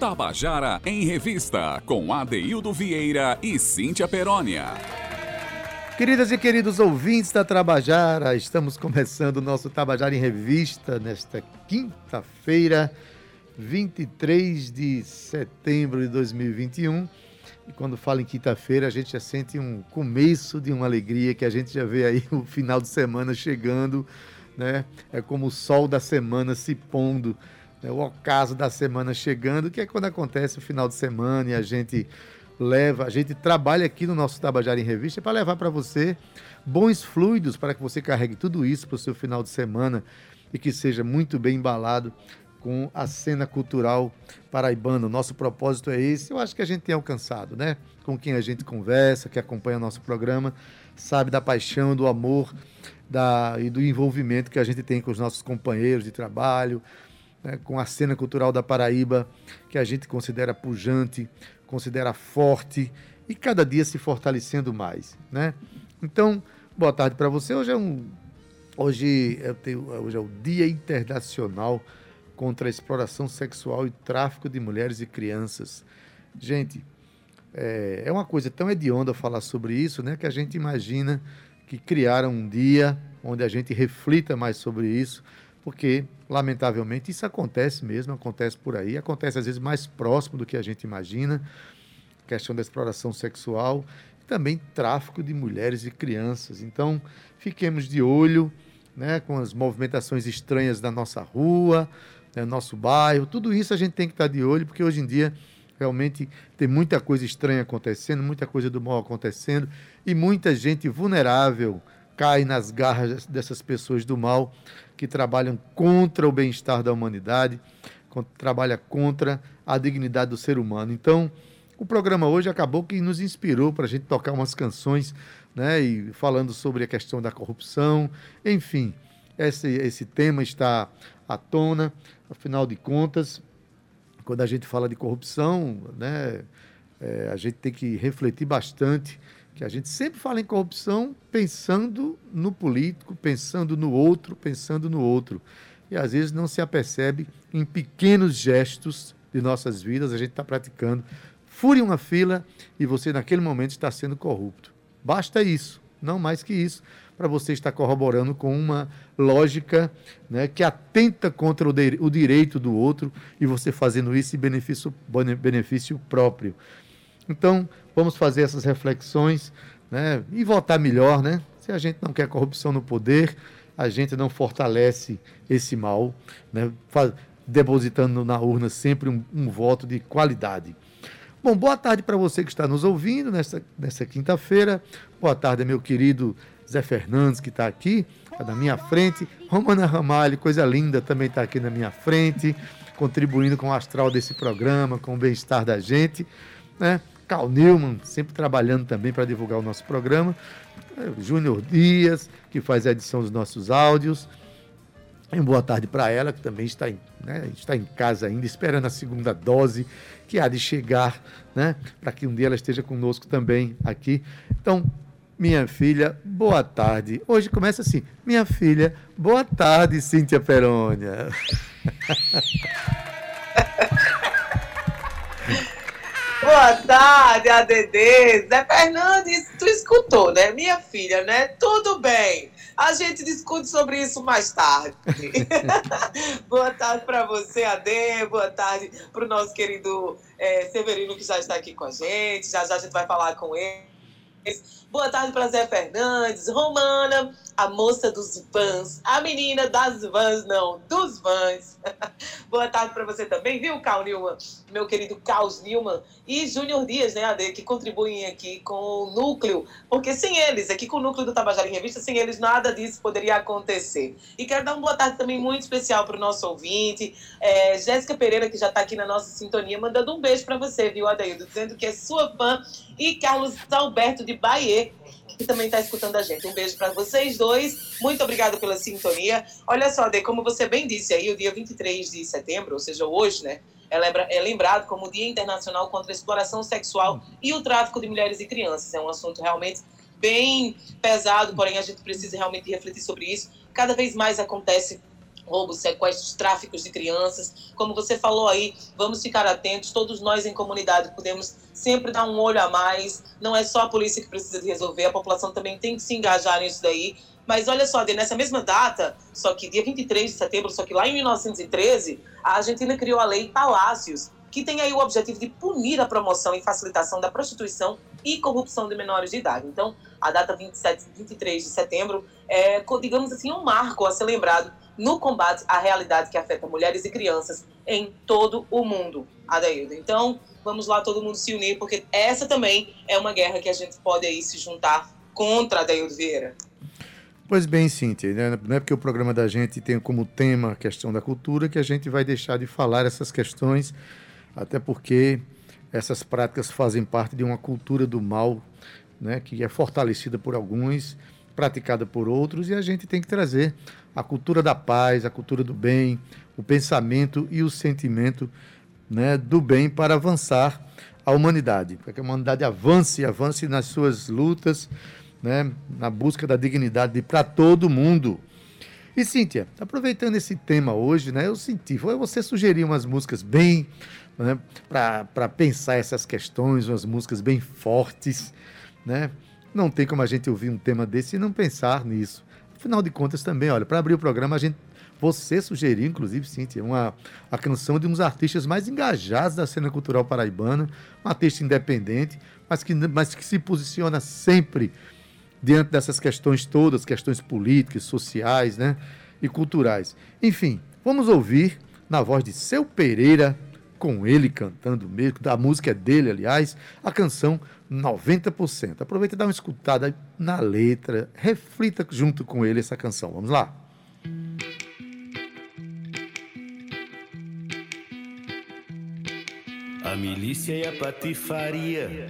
Tabajara em Revista, com Adeildo Vieira e Cíntia Perónia. Queridas e queridos ouvintes da Tabajara, estamos começando o nosso Tabajara em Revista nesta quinta-feira, 23 de setembro de 2021. E quando fala em quinta-feira, a gente já sente um começo de uma alegria, que a gente já vê aí o final de semana chegando, né? É como o sol da semana se pondo né, o ocaso da semana chegando, que é quando acontece o final de semana e a gente leva, a gente trabalha aqui no nosso Tabajara em Revista para levar para você bons fluidos para que você carregue tudo isso para o seu final de semana e que seja muito bem embalado com a cena cultural paraibana. O nosso propósito é esse. Eu acho que a gente tem alcançado, né? Com quem a gente conversa, que acompanha o nosso programa, sabe da paixão, do amor da, e do envolvimento que a gente tem com os nossos companheiros de trabalho, né, com a cena cultural da Paraíba, que a gente considera pujante, considera forte e cada dia se fortalecendo mais. Né? Então, boa tarde para você. Hoje é um. Hoje, eu tenho, hoje é o Dia Internacional contra a Exploração Sexual e Tráfico de Mulheres e Crianças. Gente, é, é uma coisa tão hedionda falar sobre isso, né? Que a gente imagina que criaram um dia onde a gente reflita mais sobre isso, porque, lamentavelmente, isso acontece mesmo, acontece por aí, acontece às vezes mais próximo do que a gente imagina, questão da exploração sexual e também tráfico de mulheres e crianças. Então, fiquemos de olho né, com as movimentações estranhas da nossa rua, né, nosso bairro, tudo isso a gente tem que estar de olho, porque hoje em dia realmente tem muita coisa estranha acontecendo, muita coisa do mal acontecendo e muita gente vulnerável cai nas garras dessas pessoas do mal que trabalham contra o bem-estar da humanidade, trabalha contra a dignidade do ser humano. Então, o programa hoje acabou que nos inspirou para a gente tocar umas canções, né, e falando sobre a questão da corrupção, enfim, esse, esse tema está à tona, afinal de contas, quando a gente fala de corrupção, né, é, a gente tem que refletir bastante que a gente sempre fala em corrupção pensando no político, pensando no outro, pensando no outro. E às vezes não se apercebe em pequenos gestos de nossas vidas, a gente está praticando. Fure uma fila e você, naquele momento, está sendo corrupto. Basta isso, não mais que isso, para você estar corroborando com uma lógica né, que atenta contra o, de, o direito do outro e você fazendo isso em benefício, benefício próprio. Então, vamos fazer essas reflexões né, e votar melhor, né? Se a gente não quer corrupção no poder, a gente não fortalece esse mal, né, depositando na urna sempre um, um voto de qualidade. Bom, boa tarde para você que está nos ouvindo nessa, nessa quinta-feira. Boa tarde, meu querido Zé Fernandes, que está aqui, tá na minha frente. Romana Ramalho, coisa linda, também está aqui na minha frente, contribuindo com o astral desse programa, com o bem-estar da gente. Né? Carl Newman, sempre trabalhando também para divulgar o nosso programa. É, Júnior Dias, que faz a edição dos nossos áudios. E boa tarde para ela, que também está em, né, está em casa ainda, esperando a segunda dose, que há de chegar, né, para que um dia ela esteja conosco também aqui. Então, minha filha, boa tarde. Hoje começa assim, minha filha, boa tarde, Cíntia Perônia. Boa tarde, ADD. Zé Fernandes, tu escutou, né? Minha filha, né? Tudo bem. A gente discute sobre isso mais tarde. Boa tarde para você, AD. Boa tarde para o nosso querido é, Severino, que já está aqui com a gente. Já já a gente vai falar com ele. Boa tarde para Zé Fernandes, Romana, a moça dos vans, a menina das vans, não, dos vans. Boa tarde para você também, viu, Carl Newman? Meu querido Carlos Newman e Júnior Dias, né, Ade, que contribuem aqui com o núcleo, porque sem eles, aqui com o núcleo do Tabajara em Revista, sem eles nada disso poderia acontecer. E quero dar uma boa tarde também muito especial para o nosso ouvinte, é, Jéssica Pereira, que já está aqui na nossa sintonia, mandando um beijo para você, viu, Adeildo, dizendo que é sua fã, e Carlos Alberto de Bahia, que também está escutando a gente. Um beijo para vocês dois. Muito obrigada pela sintonia. Olha só, Ade, como você bem disse aí, o dia 23 de setembro, ou seja, hoje, né? É, é lembrado como o Dia Internacional contra a Exploração Sexual e o Tráfico de Mulheres e Crianças. É um assunto realmente bem pesado, porém a gente precisa realmente refletir sobre isso. Cada vez mais acontece roubos, sequestros, tráficos de crianças. Como você falou aí, vamos ficar atentos. Todos nós em comunidade podemos sempre dar um olho a mais. Não é só a polícia que precisa de resolver, a população também tem que se engajar nisso daí. Mas olha só, nessa mesma data, só que dia 23 de setembro, só que lá em 1913, a Argentina criou a Lei Palácios, que tem aí o objetivo de punir a promoção e facilitação da prostituição e corrupção de menores de idade. Então, a data 27, 23 de setembro é, digamos assim, um marco a ser lembrado no combate à realidade que afeta mulheres e crianças em todo o mundo, Adaildo. Então, vamos lá todo mundo se unir, porque essa também é uma guerra que a gente pode aí se juntar contra Adaildo Vieira. Pois bem, Cíntia, né? não é porque o programa da gente tem como tema a questão da cultura que a gente vai deixar de falar essas questões, até porque essas práticas fazem parte de uma cultura do mal, né, que é fortalecida por alguns, praticada por outros, e a gente tem que trazer a cultura da paz, a cultura do bem, o pensamento e o sentimento né, do bem para avançar a humanidade, para que a humanidade avance, avance nas suas lutas, né, na busca da dignidade para todo mundo. E Cíntia, aproveitando esse tema hoje, né, eu senti, você sugerir umas músicas bem, né, para pensar essas questões, umas músicas bem fortes, né? Não tem como a gente ouvir um tema desse e não pensar nisso. Afinal de contas, também, olha, para abrir o programa, a gente, você sugeriu, inclusive, Cíntia, uma, a canção de um dos artistas mais engajados da cena cultural paraibana, um artista independente, mas que, mas que se posiciona sempre diante dessas questões todas, questões políticas, sociais né, e culturais. Enfim, vamos ouvir, na voz de Seu Pereira, com ele cantando mesmo, da música dele, aliás, a canção 90%. Aproveita e dá uma escutada na letra, reflita junto com ele essa canção. Vamos lá. A milícia e a patifaria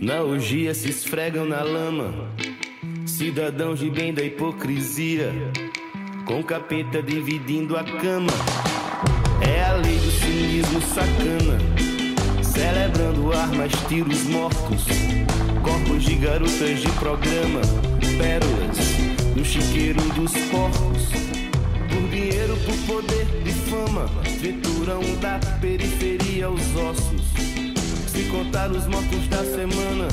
na orgia se esfregam na lama. Cidadãos de bem da hipocrisia, com capeta dividindo a cama. É a lei do cinismo sacana, celebrando armas, tiros mortos, corpos de garotas de programa, pérolas no chiqueiro dos porcos. Por dinheiro, por poder e fama, trituram da periferia aos ossos. Se contar os mortos da semana,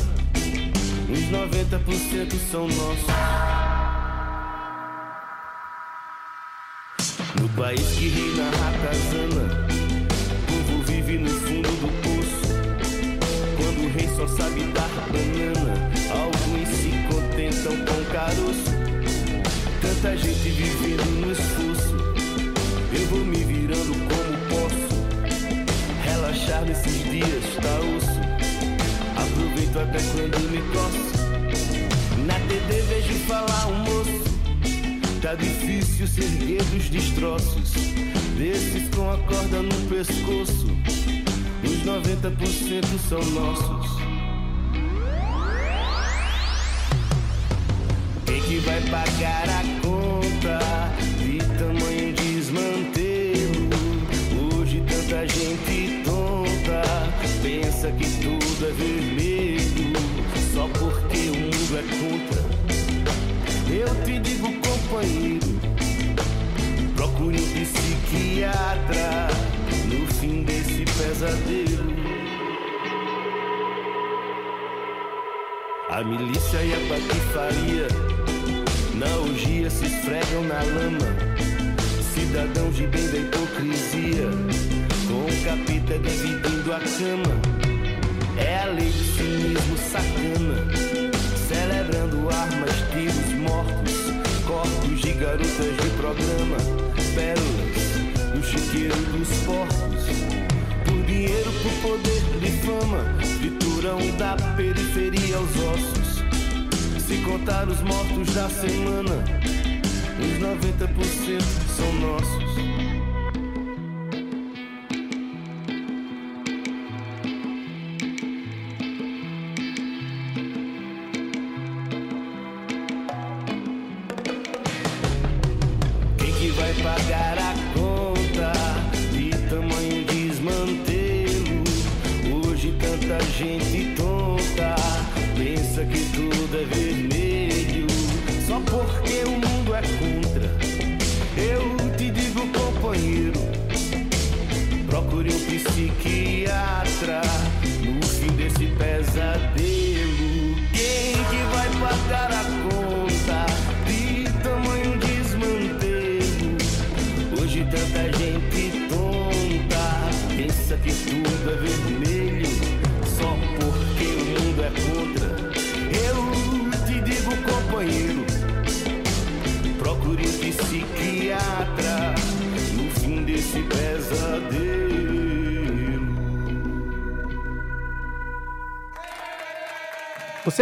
uns 90% são nossos. No país que reina a ratazana, o povo vive no fundo do poço. Rei só sabe dar banana, alguns se contentam com caroço. Tanta gente vivendo no esforço, eu vou me virando como posso. Relaxar nesses dias tá osso, aproveito até quando me coço. Na TV vejo falar um moço Tá difícil se erguer dos destroços Desses com a corda no pescoço 90% são nossos. Quem que vai pagar a conta De tamanho desmantelo? Hoje tanta gente tonta Pensa que tudo é vermelho Só porque o mundo é contra. Eu te digo, companheiro, procure um psiquiatra pesadelo. A milícia e a patifaria na orgia se esfregam na lama. Cidadãos de bem da hipocrisia, com o capita dividindo a cama. É a lei do cinismo sacana fama, trituram da periferia aos ossos. Se contar os mortos da semana, os 90% são nossos.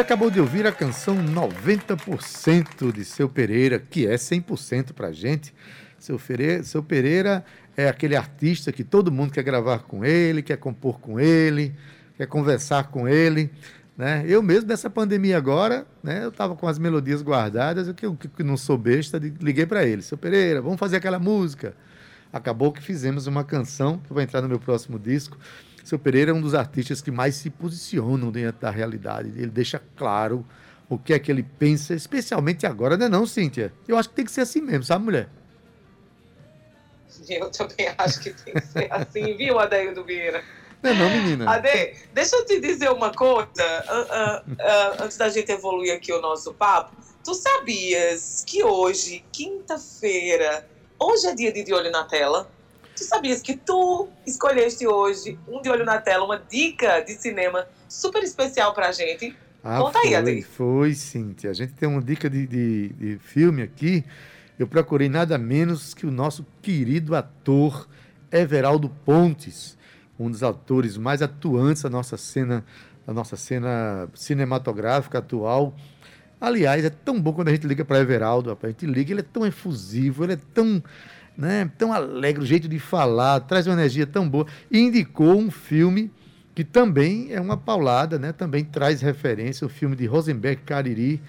Acabou de ouvir a canção 90% de Seu Pereira, que é 100% pra gente. Seu Pereira, Seu Pereira é aquele artista que todo mundo quer gravar com ele, quer compor com ele, quer conversar com ele. Né? Eu mesmo, nessa pandemia agora, né, eu estava com as melodias guardadas, eu que, que não sou besta, liguei para ele. Seu Pereira, vamos fazer aquela música. Acabou que fizemos uma canção que vai entrar no meu próximo disco. Seu Pereira é um dos artistas que mais se posicionam dentro da realidade. Ele deixa claro o que é que ele pensa, especialmente agora, não é não, Cíntia? Eu acho que tem que ser assim mesmo, sabe, mulher? Eu também acho que tem que ser assim, viu, Adaildo Vieira? Não, é não, menina. Ade, deixa eu te dizer uma coisa, uh, uh, uh, antes da gente evoluir aqui o nosso papo. Tu sabias que hoje, quinta-feira, hoje é dia de De Olho na Tela? Tu sabias que tu escolheste hoje um De Olho na Tela, uma dica de cinema super especial pra gente? Ah, Conta foi, aí, Ade. Foi, Cintia. A gente tem uma dica de, de, de filme aqui. Eu procurei nada menos que o nosso querido ator Everaldo Pontes um dos autores mais atuantes da nossa cena, da nossa cena cinematográfica atual. Aliás, é tão bom quando a gente liga para Everaldo, a gente liga, ele é tão efusivo, ele é tão, né, tão alegre, o jeito de falar, traz uma energia tão boa. E indicou um filme que também é uma paulada, né, também traz referência, o filme de Rosenberg Cariri,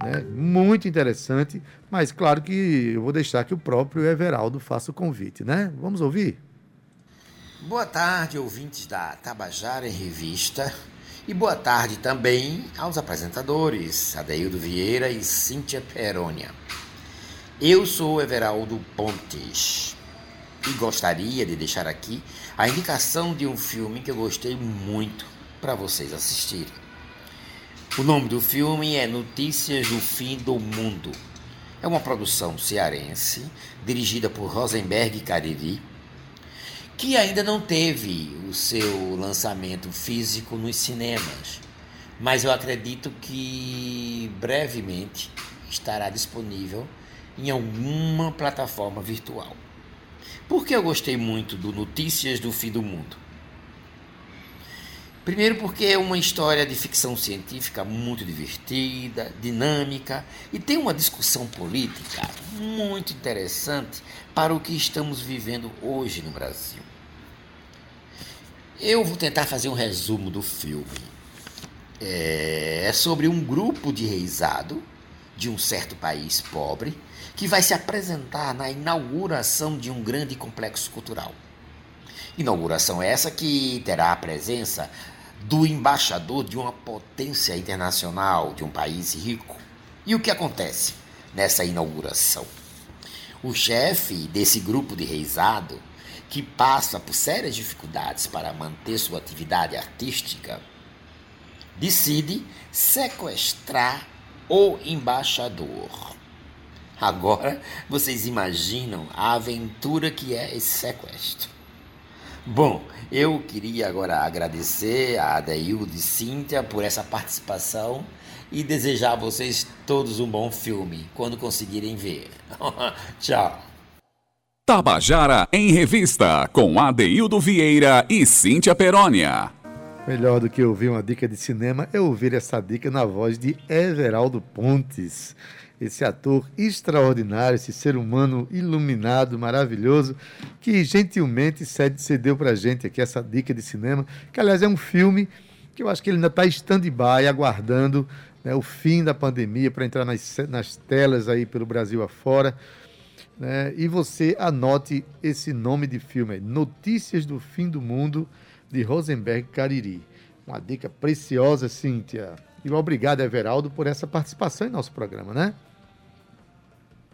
né, muito interessante, mas claro que eu vou deixar que o próprio Everaldo faça o convite, né? Vamos ouvir? Boa tarde, ouvintes da Tabajara em Revista. E boa tarde também aos apresentadores Adeildo Vieira e Cíntia Perônia. Eu sou Everaldo Pontes e gostaria de deixar aqui a indicação de um filme que eu gostei muito para vocês assistirem. O nome do filme é Notícias do Fim do Mundo. É uma produção cearense dirigida por Rosenberg Cariri que ainda não teve o seu lançamento físico nos cinemas, mas eu acredito que brevemente estará disponível em alguma plataforma virtual. Por que eu gostei muito do Notícias do Fim do Mundo? Primeiro, porque é uma história de ficção científica muito divertida, dinâmica e tem uma discussão política muito interessante para o que estamos vivendo hoje no Brasil. Eu vou tentar fazer um resumo do filme. É, é sobre um grupo de reisado de um certo país pobre que vai se apresentar na inauguração de um grande complexo cultural. Inauguração essa que terá a presença do embaixador de uma potência internacional de um país rico. E o que acontece nessa inauguração? O chefe desse grupo de reisado que passa por sérias dificuldades para manter sua atividade artística, decide sequestrar o embaixador. Agora vocês imaginam a aventura que é esse sequestro. Bom, eu queria agora agradecer a Adaildo e Cíntia por essa participação e desejar a vocês todos um bom filme quando conseguirem ver. Tchau. Tabajara em Revista, com Adeildo Vieira e Cíntia Perónia. Melhor do que ouvir uma dica de cinema é ouvir essa dica na voz de Everaldo Pontes. Esse ator extraordinário, esse ser humano iluminado, maravilhoso, que gentilmente cedeu pra gente aqui essa dica de cinema, que aliás é um filme que eu acho que ele ainda está stand-by, aguardando né, o fim da pandemia para entrar nas, nas telas aí pelo Brasil afora. Né? E você anote esse nome de filme, Notícias do Fim do Mundo, de Rosenberg Cariri. Uma dica preciosa, Cíntia. E obrigado, Everaldo, por essa participação em nosso programa, né?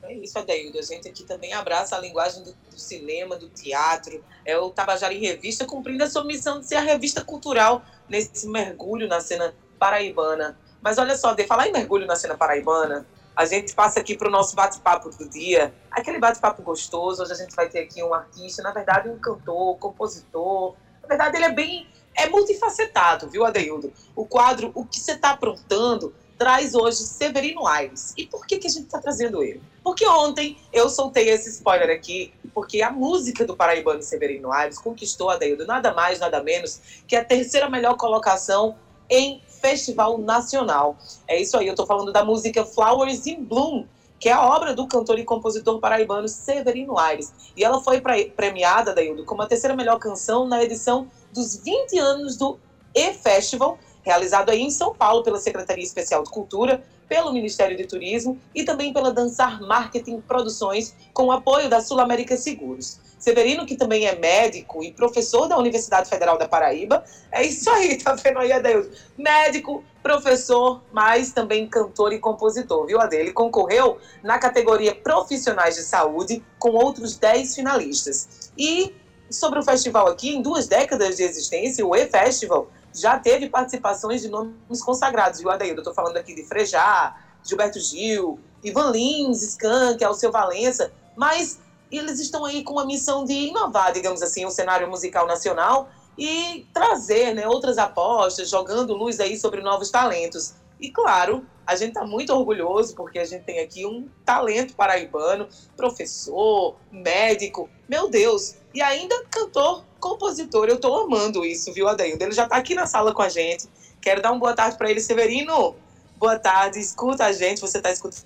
É isso, Adeildo. A gente aqui também abraça a linguagem do, do, cinema, do teatro. É o Tabajara em Revista, cumprindo a sua missão de ser a revista cultural nesse mergulho na cena paraibana. Mas olha só, de falar em mergulho na cena paraibana, a gente passa aqui para o nosso bate-papo do dia, aquele bate-papo gostoso. Hoje a gente vai ter aqui um artista, na verdade, um cantor, compositor. Na verdade, ele é bem. É multifacetado, viu, Adeildo? O quadro O que você está aprontando traz hoje Severino Aires. E por que, que a gente está trazendo ele? Porque ontem eu soltei esse spoiler aqui, porque a música do paraibano Severino Aires conquistou, Adeildo, nada mais, nada menos que a terceira melhor colocação em Festival Nacional. É isso aí, eu estou falando da música Flowers in Bloom, que é a obra do cantor e compositor paraibano Severino Aires. E ela foi premiada, Daildo, como a terceira melhor canção na edição dos 20 anos do E-Festival, realizado aí em São Paulo pela Secretaria Especial de Cultura, pelo Ministério de Turismo e também pela Dançar Marketing Produções, com o apoio da Sul América Seguros. Severino, que também é médico e professor da Universidade Federal da Paraíba. É isso aí, tá vendo aí, Adeus? Médico, professor, mas também cantor e compositor, viu, Ade? Ele concorreu na categoria Profissionais de Saúde com outros 10 finalistas. E sobre o festival aqui, em duas décadas de existência, o E-Festival já teve participações de nomes consagrados, viu, Adaildo? Eu tô falando aqui de Frejá, Gilberto Gil, Ivan Lins, Skank, Alceu Valença, mas eles estão aí com a missão de inovar, digamos assim, o cenário musical nacional e trazer né, outras apostas, jogando luz aí sobre novos talentos. E claro, a gente está muito orgulhoso porque a gente tem aqui um talento paraibano, professor, médico, meu Deus, e ainda cantor, compositor. Eu estou amando isso, viu, Adaildo? Ele já está aqui na sala com a gente. Quero dar uma boa tarde para ele, Severino. Boa tarde, escuta a gente, você está escutando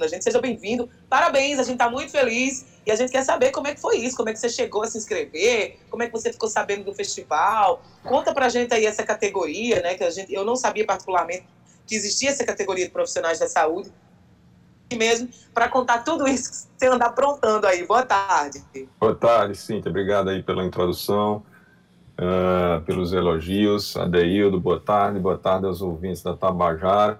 a gente. Seja bem-vindo. Parabéns, a gente está muito feliz e a gente quer saber como é que foi isso, como é que você chegou a se inscrever, como é que você ficou sabendo do festival. Conta pra gente aí essa categoria, né? Que a gente, eu não sabia particularmente que existia essa categoria de profissionais da saúde. Mesmo para contar tudo isso que você anda aprontando aí. Boa tarde. Boa tarde, Cíntia. Obrigado aí pela introdução, uh, pelos elogios. Adeildo, boa tarde. Boa tarde aos ouvintes da Tabajara.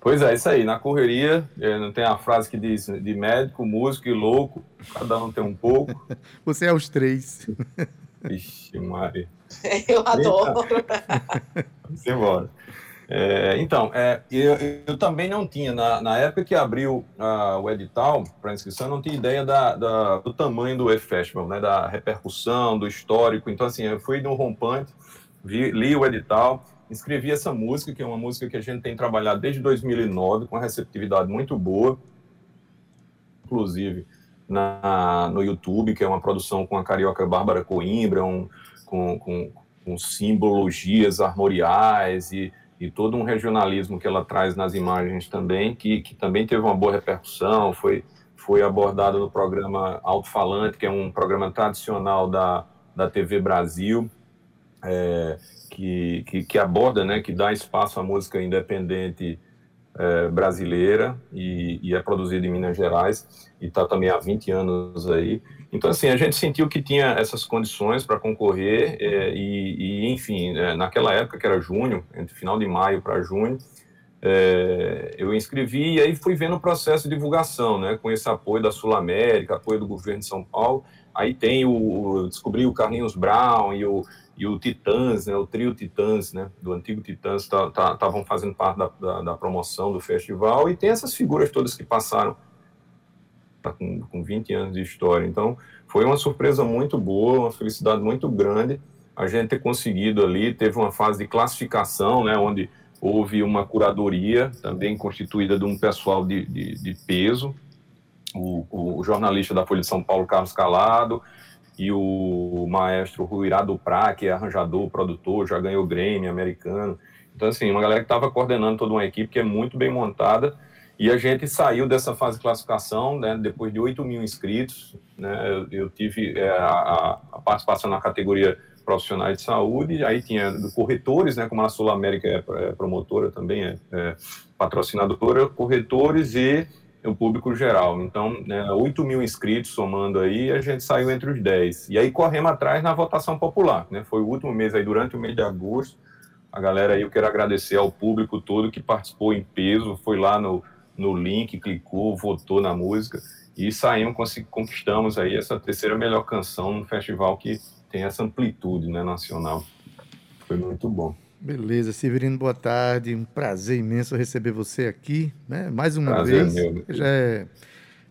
Pois é, isso aí. Na correria, é, não tem a frase que diz de médico, músico e louco, cada um tem um pouco. Você é os três. Vixe, Mari. Eu adoro. Vamos embora. É, então, é, eu, eu, também não tinha, na, na época que abriu uh, o edital para inscrição, eu não tinha ideia da, da, do tamanho do E-Festival, né, da repercussão, do histórico. Então, assim, eu fui no rompante, vi, li o edital, escrevi essa música, que é uma música que a gente tem trabalhado desde 2009, com uma receptividade muito boa, inclusive na, no YouTube, que é uma produção com a carioca Bárbara Coimbra, um, com, com, com simbologias armoriais e, e todo um regionalismo que ela traz nas imagens também, que, que também teve uma boa repercussão, foi, foi abordado no programa Alto Falante, que é um programa tradicional da, da TV Brasil, é, que, que, que, aborda, né, que dá espaço à música independente é, brasileira e, e, é produzida em Minas Gerais e está também há 20 anos aí. Então, assim, a gente sentiu que tinha essas condições para concorrer é, e, e, enfim, é, naquela época, que era junho, entre final de maio para junho, é, eu inscrevi e aí fui vendo o processo de divulgação, né, com esse apoio da Sul América, apoio do governo de São Paulo, aí tem o, descobri o Carlinhos Brown e o e o Titãs, né, o trio Titãs, né, do antigo Titãs, estavam tá, tá, fazendo parte da, da, da, promoção do festival, e tem essas figuras todas que passaram tá com, com 20 anos de história. Então, foi uma surpresa muito boa, uma felicidade muito grande a gente ter conseguido ali. Teve uma fase de classificação, né, onde houve uma curadoria, também constituída de um pessoal de, de, de peso, o, o, jornalista da Folha de São Paulo, Carlos Calado, e o maestro Ruirado Prá, que é arranjador, produtor, já ganhou Grêmio americano. Então, assim, uma galera que estava coordenando toda uma equipe que é muito bem montada. E a gente saiu dessa fase de classificação, né, depois de 8 mil inscritos. Né, eu, eu tive é, a, a, participação na categoria profissionais de saúde, aí tinha corretores, né, como a Sul América é, é promotora também, é, é patrocinadora, corretores e o público geral. Então, né, 8 mil inscritos somando aí, a gente saiu entre os 10. E aí corremos atrás na votação popular, né? Foi o último mês aí, durante o mês de agosto. A galera aí, eu quero agradecer ao público todo que participou em peso, foi lá no, no link, clicou, votou na música e saímos, conquistamos aí essa terceira melhor canção no festival que tem essa amplitude né, nacional. Foi muito bom. Beleza, Severino, boa tarde. Um prazer imenso receber você aqui, né? Mais uma prazer vez. Meu. Já é,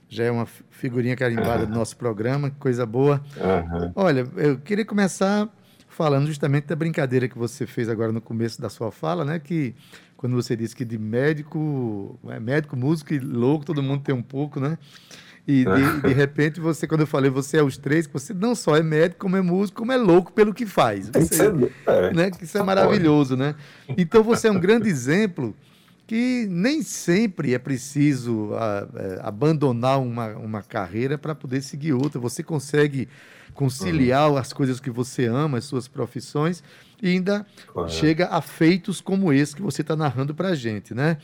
já é uma figurinha carimbada uhum. do nosso programa, coisa boa. Uhum. Olha, eu queria começar falando justamente da brincadeira que você fez agora no começo da sua fala, né? Que quando você disse que de médico, é médico, músico e louco, todo mundo tem um pouco, né? E de, de, repente você, quando eu falei você é os três, você não só é médico, como é músico, como é louco pelo que faz. Você, é, né? Isso é maravilhoso, né? Então você é um grande exemplo que nem sempre é preciso a, é, abandonar uma, uma carreira para poder seguir outra. Você consegue conciliar uhum. as coisas que você ama, as suas profissões, e ainda claro. chega a feitos como esse que você está narrando para a gente, né?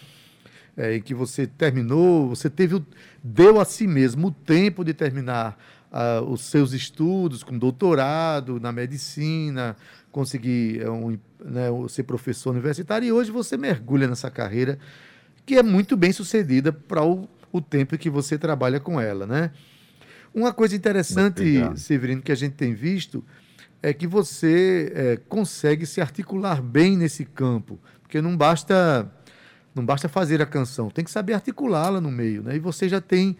É, em que você terminou, você teve, deu a si mesmo o tempo de terminar uh, os seus estudos com doutorado na medicina, conseguir é, um, né, ser professor universitário, e hoje você mergulha nessa carreira que é muito bem sucedida para o, o tempo que você trabalha com ela, né? Uma coisa interessante, Severino, que a gente tem visto é que você é, consegue se articular bem nesse campo, porque não basta não basta fazer a canção, tem que saber articulá-la no meio, né? E você já tem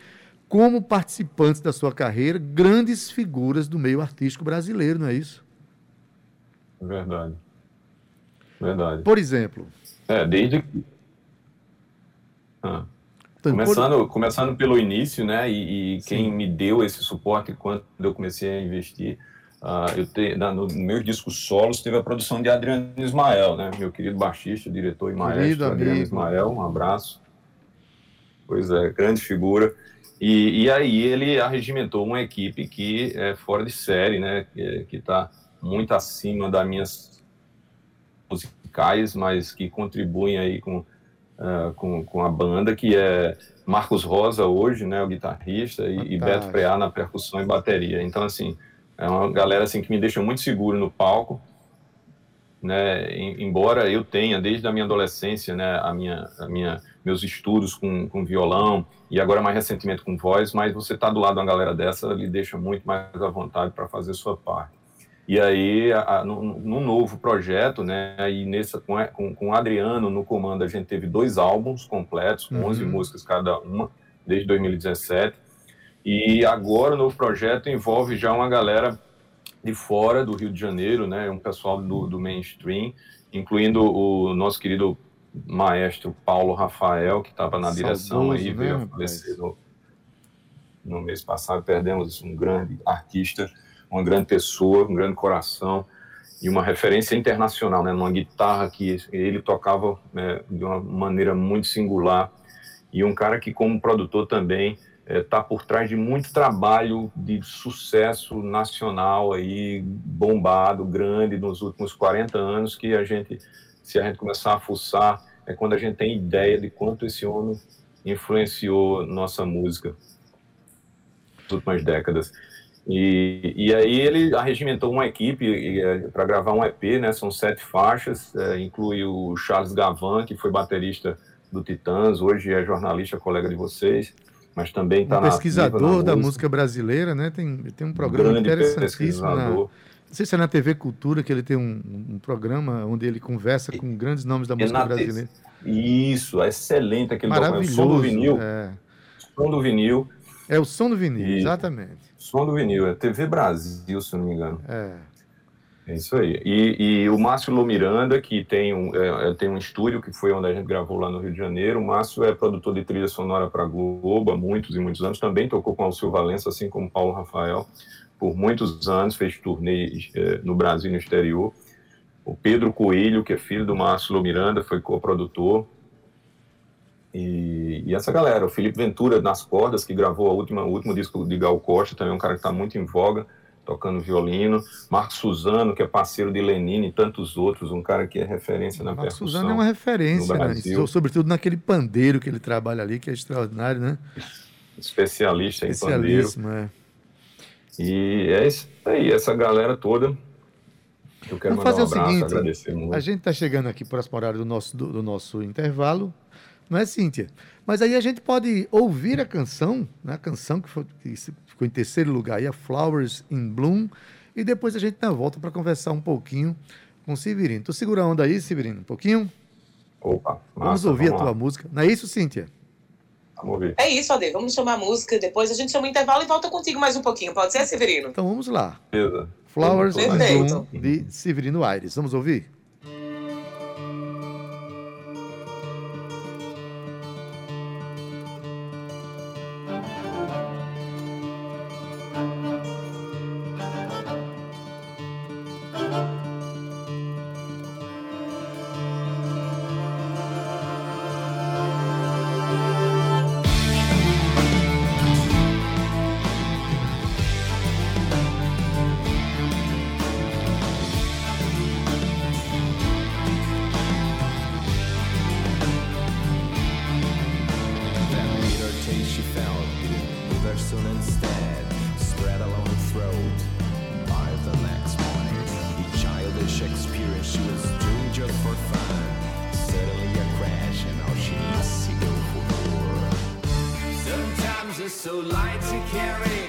como participantes da sua carreira grandes figuras do meio artístico brasileiro, não é isso? Verdade. Verdade. Por exemplo. É, desde. Ah. Então, começando, por... começando pelo início, né? E, e quem me deu esse suporte quando eu comecei a investir, uh, eu te, na, no meus discos solos teve a produção de Adriano Ismael, né? Meu querido baixista, diretor e maestro, Adriano Ismael, um abraço. Pois é, grande figura. E, e aí ele arregimentou uma equipe que é fora de série, né? Que está muito acima das minhas musicais, mas que contribuem aí com, uh, com, com a banda, que é Marcos Rosa hoje, né, o guitarrista, e, e Beto Preá na percussão e bateria. Então, assim, é uma galera assim que me deixa muito seguro no palco, né, embora eu tenha desde a minha adolescência, né, a minha, a minha, meus estudos com, com violão e agora mais recentemente com voz, mas você tá do lado de uma galera dessa, lhe deixa muito mais à vontade para fazer sua parte. E aí, a, a, no, no, novo projeto, né, e nessa, com, com, com, o Adriano no comando, a gente teve dois álbuns completos, com uhum. 11 músicas cada uma, desde 2017. E agora o novo projeto envolve já uma galera de fora do Rio de Janeiro, né, um pessoal do, do mainstream, incluindo o nosso querido maestro Paulo Rafael, que estava na direção aí, veio a falecer no, no mês passado, perdemos um grande artista uma grande pessoa, um grande coração e uma referência internacional, né? Uma guitarra que ele tocava né, de uma maneira muito singular. E um cara que, como produtor também, está é, por trás de muito trabalho de sucesso nacional aí, bombado, grande, nos últimos 40 anos, que a gente, se a gente começar a fuçar, é quando a gente tem ideia de quanto esse homem influenciou nossa música nas últimas décadas. E, e aí ele arregimentou uma equipe é, para gravar um EP, né? São sete faixas, é, inclui o Charles Gavan, que foi baterista do Titãs, hoje é jornalista, colega de vocês, mas também está um na pesquisador na da música. música brasileira, né? Tem, tem um programa Grande interessantíssimo. Na, não sei se é na TV Cultura que ele tem um, um programa onde ele conversa com grandes nomes da é música brasileira. Isso, é excelente aquele Maravilhoso, som do vinil. É. Som do vinil. É o som do vinil, e... exatamente. Som do vinil, é TV Brasil, se não me engano. É. É isso aí. E, e o Márcio Lô Miranda, que tem um, é, é, tem um estúdio que foi onde a gente gravou lá no Rio de Janeiro. O Márcio é produtor de trilha sonora para Globo há muitos e muitos anos. Também tocou com Alceu Valença, assim como Paulo Rafael, por muitos anos. Fez turnê é, no Brasil e no exterior. O Pedro Coelho, que é filho do Márcio Lô Miranda, foi co-produtor. E, e, essa galera, o Felipe Ventura nas cordas, que gravou a última, o último disco de Gal Costa, também é um cara que está muito em voga, tocando violino. Marcos Suzano, que é parceiro de Lenine e tantos outros, um cara que é referência na Marcos percussão. Suzano é uma referência, né? sobretudo naquele pandeiro que ele trabalha ali, que é extraordinário, né? Especialista em pandeiro. É. E é isso aí, essa galera toda. Eu quero Vamos fazer um abraço, o seguinte, agradecer muito. A gente está chegando aqui para a horário do nosso, do, do nosso intervalo não é, Cíntia? Mas aí a gente pode ouvir a canção, né? a canção que, foi, que ficou em terceiro lugar, aí, a Flowers in Bloom, e depois a gente a volta para conversar um pouquinho com o Severino. Tu segura a onda aí, Severino, um pouquinho? Opa, massa, Vamos ouvir vamos a tua lá. música. Não é isso, Cíntia? Vamos ouvir. É isso, Ade. Vamos chamar a música, depois a gente chama o intervalo e volta contigo mais um pouquinho. Pode ser, Severino? Então vamos lá. Beleza. Flowers in Bloom, de Severino Aires. Vamos ouvir? Carry.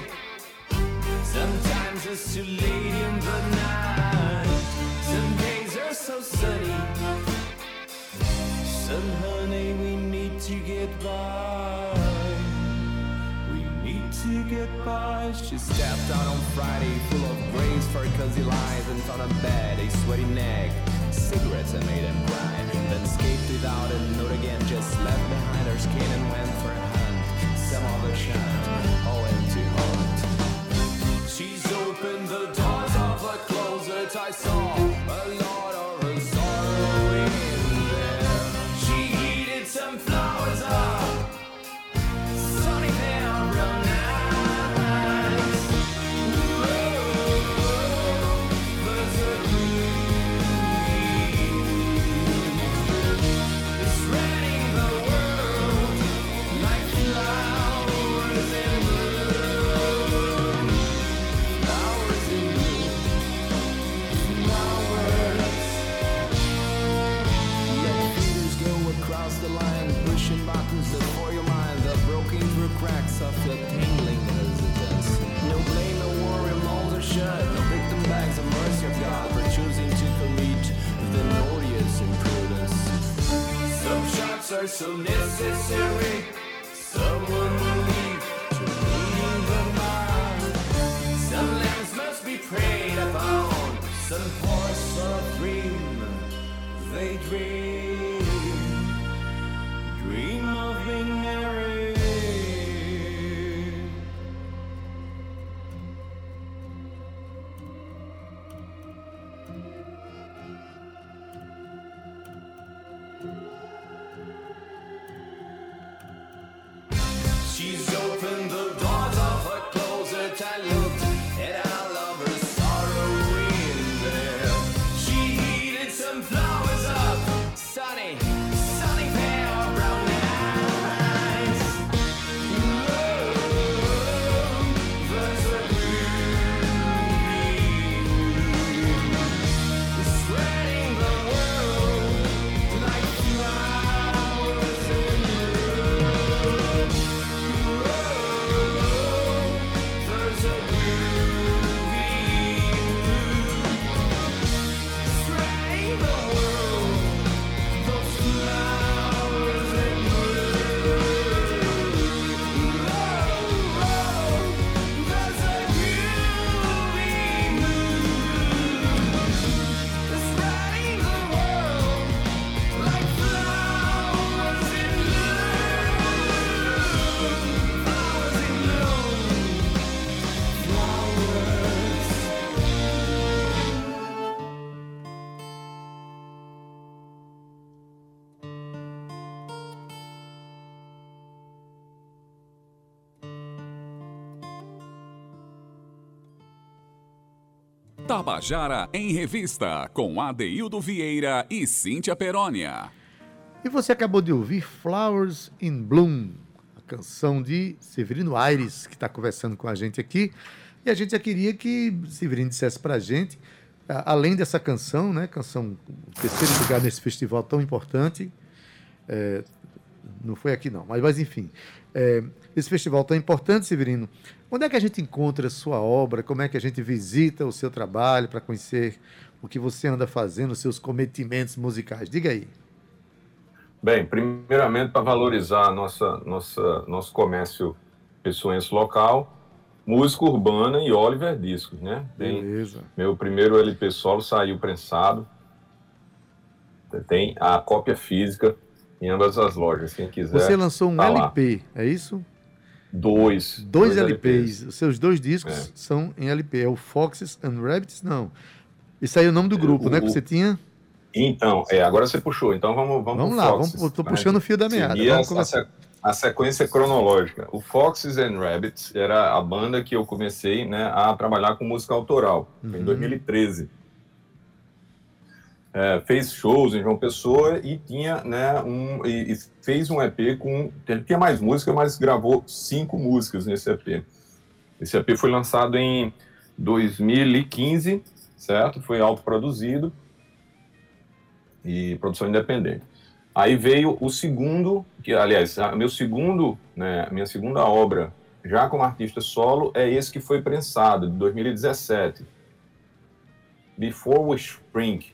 Tabajara em Revista, com Adeildo Vieira e Cíntia Perónia. E você acabou de ouvir Flowers in Bloom, a canção de Severino Aires, que está conversando com a gente aqui. E a gente já queria que Severino dissesse para a gente, além dessa canção, né, canção terceiro lugar nesse festival tão importante, é, não foi aqui não, mas, mas enfim, é, esse festival tão importante, Severino, onde é que a gente encontra a sua obra, como é que a gente visita o seu trabalho para conhecer o que você anda fazendo, os seus cometimentos musicais? Diga aí. Bem, primeiramente para valorizar nossa, nossa, nosso comércio pessoense local, música urbana e Oliver Discos, né? Tem, Beleza. meu primeiro LP solo saiu prensado. Tem a cópia física em ambas as lojas, quem quiser. Você lançou um tá lá. LP, é isso? Dois. Dois, LPs. Os seus dois discos É. são em LP. É o Foxes and Rabbits? Não. Isso aí é o nome do grupo, o- né? Que você tinha? Então, é, agora você puxou. Então vamos vamos Vamos lá, Foxes, vamos, tô pra puxando o fio da meada. a- Vamos a, a sequência cronológica. O Foxes and Rabbits era a banda que eu comecei né, a trabalhar com música autoral, em Uhum. 2013. É, fez shows em João Pessoa e tinha né, um e, e fez um EP com ele tinha mais música, mas gravou cinco músicas nesse EP. Esse EP foi lançado em 2015, certo? Foi autoproduzido e produção independente. Aí veio o segundo, que aliás, meu segundo, né, minha segunda obra, já como artista solo, é esse que foi prensado, de 2017. Before We Spring.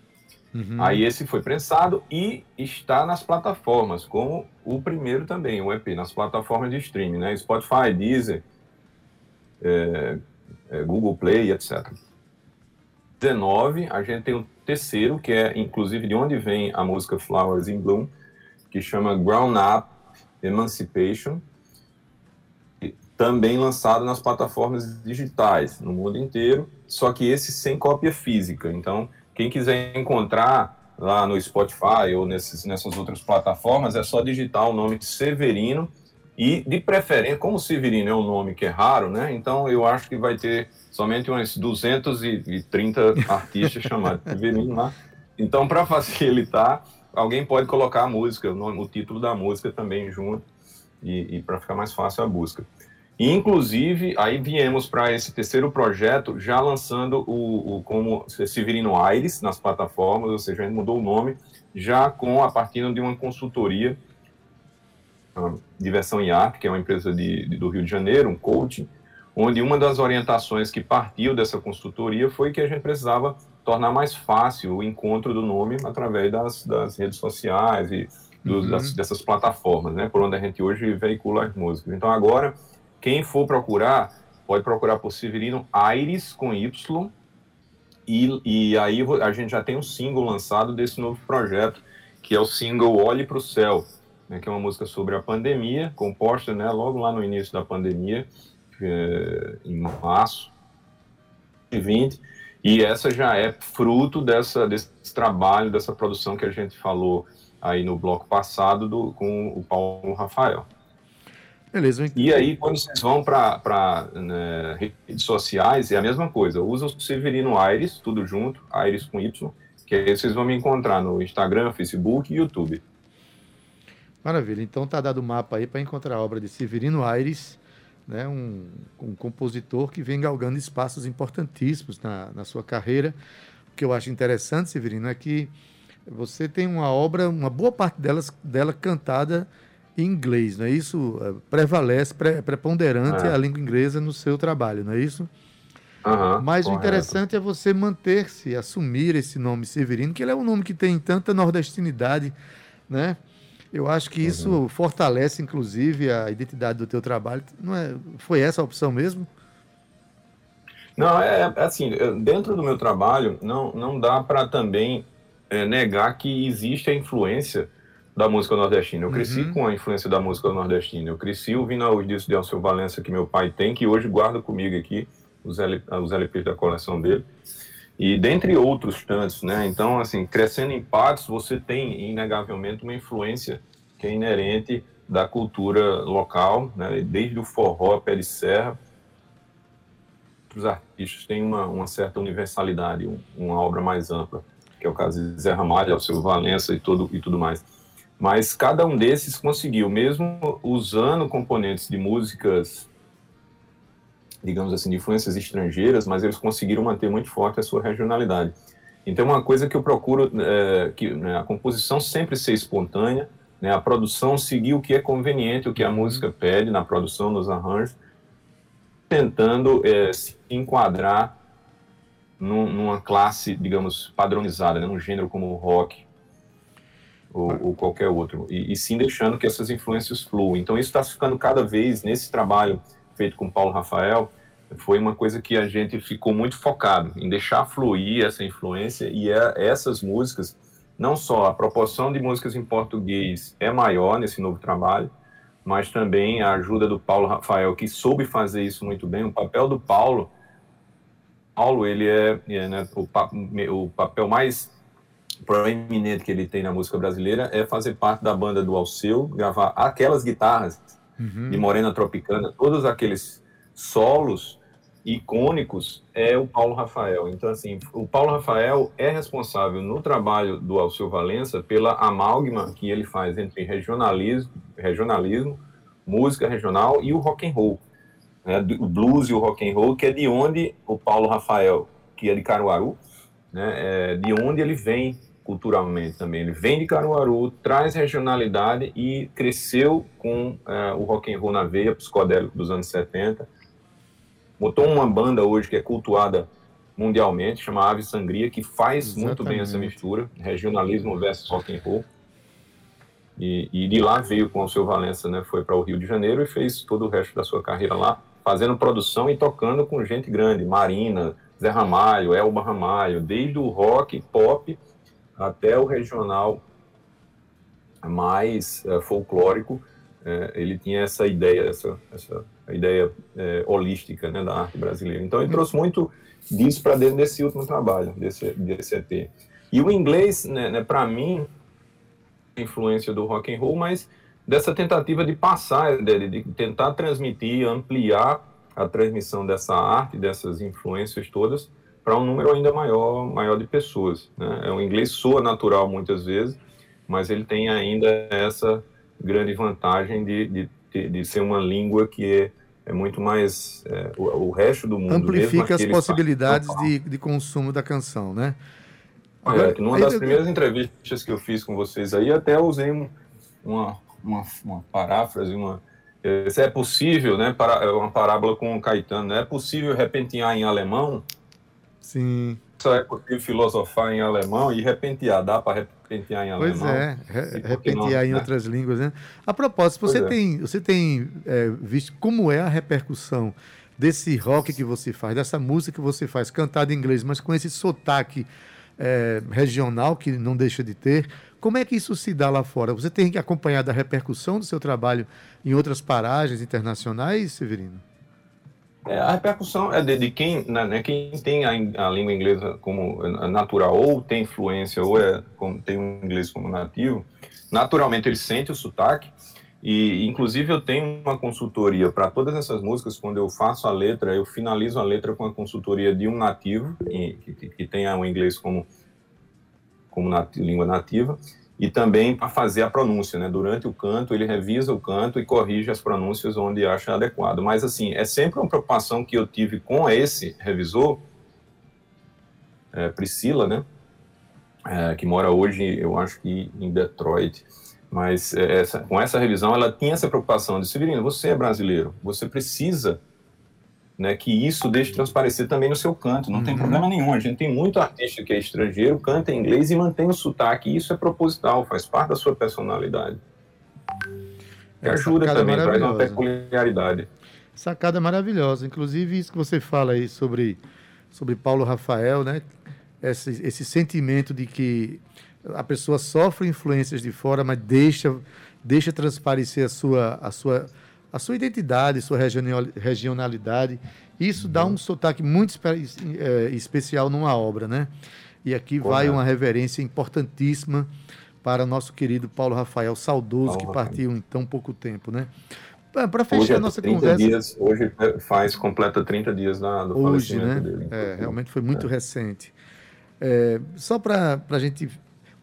Uhum. Aí esse foi prensado e está nas plataformas, como o primeiro também, o EP, nas plataformas de streaming, né? Spotify, Deezer, é, é, Google Play, etc. 19, a gente tem o terceiro, que é inclusive de onde vem a música Flowers in Bloom, que chama Ground Up Emancipation, também lançado nas plataformas digitais no mundo inteiro, só que esse sem cópia física. Então, quem quiser encontrar lá no Spotify ou nesses, nessas outras plataformas, é só digitar o nome Severino e, de preferência, como Severino é um nome que é raro, né? Então, eu acho que vai ter somente uns 230 artistas chamados Severino lá. Então, para facilitar, alguém pode colocar a música, o, nome, o título da música também junto, e, e para ficar mais fácil a busca. Inclusive, aí viemos para esse terceiro projeto, já lançando o, o como Severino Aires nas plataformas, ou seja, a gente mudou o nome, já com a partir de uma consultoria, Diversão e Arte, que é uma empresa de, de, do Rio de Janeiro, um coaching, onde uma das orientações que partiu dessa consultoria foi que a gente precisava tornar mais fácil o encontro do nome através das, das redes sociais e do, uhum. das, dessas plataformas, né, por onde a gente hoje veicula as músicas. Então, agora, quem for procurar, pode procurar por Severino Aires, com Y, e, e aí a gente já tem um single lançado desse novo projeto, que é o single Olhe para o Céu, né, que é uma música sobre a pandemia, composta né, logo lá no início da pandemia, é, em março de 20, e essa já é fruto dessa, desse trabalho, dessa produção que a gente falou aí no bloco passado do, com o Paulo Rafael. Beleza. E aí, quando vocês vão para né, redes sociais, é a mesma coisa. Usa o Severino Aires, tudo junto, Aires com Y, que aí vocês vão me encontrar no Instagram, Facebook e YouTube. Maravilha. Então tá dado o mapa aí para encontrar a obra de Severino Aires, né, um, um, compositor que vem galgando espaços importantíssimos na, na sua carreira. O que eu acho interessante, Severino, é que você tem uma obra, uma boa parte delas, dela cantada inglês, não é isso? É, prevalece, pre, preponderante é. a língua inglesa no seu trabalho, não é isso? Uhum, Mas correto. o interessante é você manter-se, assumir esse nome Severino, que ele é um nome que tem tanta nordestinidade, né? Eu acho que isso uhum. fortalece, inclusive, a identidade do teu trabalho. Não é, foi essa a opção mesmo? Não, é, é assim, dentro do meu trabalho, não, não dá para também é, negar que existe a influência da música nordestina. Eu cresci uhum. com a influência da música nordestina. Eu cresci ouvindo os discos de Alceu Valença que meu pai tem, que hoje guarda comigo aqui, os, LP, os LPs da coleção dele. E dentre outros tantos, né? Então, assim, crescendo em Patos, você tem, inegavelmente, uma influência que é inerente da cultura local, né? Desde o forró, pé de serra, os artistas têm uma, uma certa universalidade, um, uma obra mais ampla, que é o caso de Zé Ramalho, Alceu Valença e, todo, e tudo mais. Mas cada um desses conseguiu, mesmo usando componentes de músicas, digamos assim, de influências estrangeiras, mas eles conseguiram manter muito forte a sua regionalidade. Então, uma coisa que eu procuro, é, que né, a composição sempre ser espontânea, né, a produção seguir o que é conveniente, o que a música pede na produção, nos arranjos, tentando é, se enquadrar num, numa classe, digamos, padronizada, né, num gênero como o rock, ou, ou qualquer outro, e, e, sim deixando que essas influências fluam. Então, isso está ficando cada vez, nesse trabalho feito com Paulo Rafael, foi uma coisa que a gente ficou muito focado em deixar fluir essa influência e é, essas músicas, não só a proporção de músicas em português é maior nesse novo trabalho, mas também a ajuda do Paulo Rafael, que soube fazer isso muito bem. O papel do Paulo, Paulo ele é, é né, o, o papel mais proeminente que ele tem na música brasileira é fazer parte da banda do Alceu, gravar aquelas guitarras uhum. de Morena Tropicana, todos aqueles solos icônicos é o Paulo Rafael. Então, assim, o Paulo Rafael é responsável no trabalho do Alceu Valença pela amálgama que ele faz entre regionalismo, regionalismo música regional e o rock and roll. né, o blues e o rock and roll, que é de onde o Paulo Rafael, que é de Caruaru, né, é de onde ele vem culturalmente também. Ele vem de Caruaru, traz regionalidade e cresceu com é, o rock and roll na veia, psicodélico dos anos 70. Botou uma banda hoje que é cultuada mundialmente, chama Ave Sangria, que faz Exatamente. muito bem essa mistura, regionalismo versus rock and roll. E, e, de lá veio com o seu Valença, né, foi para o Rio de Janeiro e fez todo o resto da sua carreira lá, fazendo produção e tocando com gente grande, Marina, Zé Ramalho, Elba Ramalho, desde o rock, pop, até o regional mais é, folclórico, é, ele tinha essa ideia, essa, essa ideia é, holística né, da arte brasileira. Então ele trouxe muito disso para dentro desse último trabalho, desse, desse EP. E o inglês, né, né para mim, influência do rock and roll, mas dessa tentativa de passar, de, de tentar transmitir, ampliar a transmissão dessa arte, dessas influências todas, para um número ainda maior, maior de pessoas. Né? O inglês soa natural muitas vezes, mas ele tem ainda essa grande vantagem de, de, de ser uma língua que é, é muito mais é, o, o, resto do mundo. Amplifica as possibilidades de, de consumo da canção, né? Agora, é, numa das primeiras entrevistas que eu fiz com vocês aí, até usei um, uma, uma, uma paráfrase, uma, se é possível, né, para, é uma parábola com o Caetano, né, é possível repentear em alemão? Sim. Só é possível filosofar em alemão e repentear, dá para repentear em pois alemão? Pois é, re repentear em né? outras línguas, né? A propósito, você tem, você tem é, visto como é a repercussão desse rock que você faz, dessa música que você faz, cantada em inglês, mas com esse sotaque é, regional que não deixa de ter. Como é que isso se dá lá fora? Você tem que acompanhar a repercussão do seu trabalho em outras paragens internacionais, Severino? É, a repercussão é de, de quem, né, né quem tem a, a, língua inglesa como natural, ou tem influência, ou é, como, tem o inglês como nativo, naturalmente ele sente o sotaque, e, inclusive, eu tenho uma consultoria para todas essas músicas. Quando eu faço a letra, eu finalizo a letra com a consultoria de um nativo, que, que, que tenha o inglês como, como nat língua nativa, e também para fazer a pronúncia. Né? Durante o canto, ele revisa o canto e corrige as pronúncias onde acha adequado. Mas, assim, é sempre uma preocupação que eu tive com esse revisor, é, Priscila, né? É, que mora hoje, eu acho que em Detroit mas é, essa, com essa revisão, ela tinha essa preocupação de, Severino, você é brasileiro, você precisa né, que isso deixe transparecer também no seu canto, não uhum. tem problema nenhum. A gente tem muito artista que é estrangeiro, canta em inglês e mantém o sotaque, isso é proposital, faz parte da sua personalidade. Que ajuda também, traz uma peculiaridade. Sacada maravilhosa. Inclusive, isso que você fala aí sobre, sobre Paulo Rafael, né? Esse, esse sentimento de que a pessoa sofre influências de fora, mas deixa, deixa transparecer a sua, a sua, a sua identidade, sua regionalidade. Isso dá um sotaque muito é, especial numa obra, né? E aqui vai uma reverência importantíssima para nosso querido Paulo Rafael, saudoso, Paulo que partiu em tão pouco tempo, né? Para fechar é a nossa conversa. Dias, hoje faz, completa 30 dias da, do hoje, né? dele. É, realmente foi muito é. recente. É, só para a gente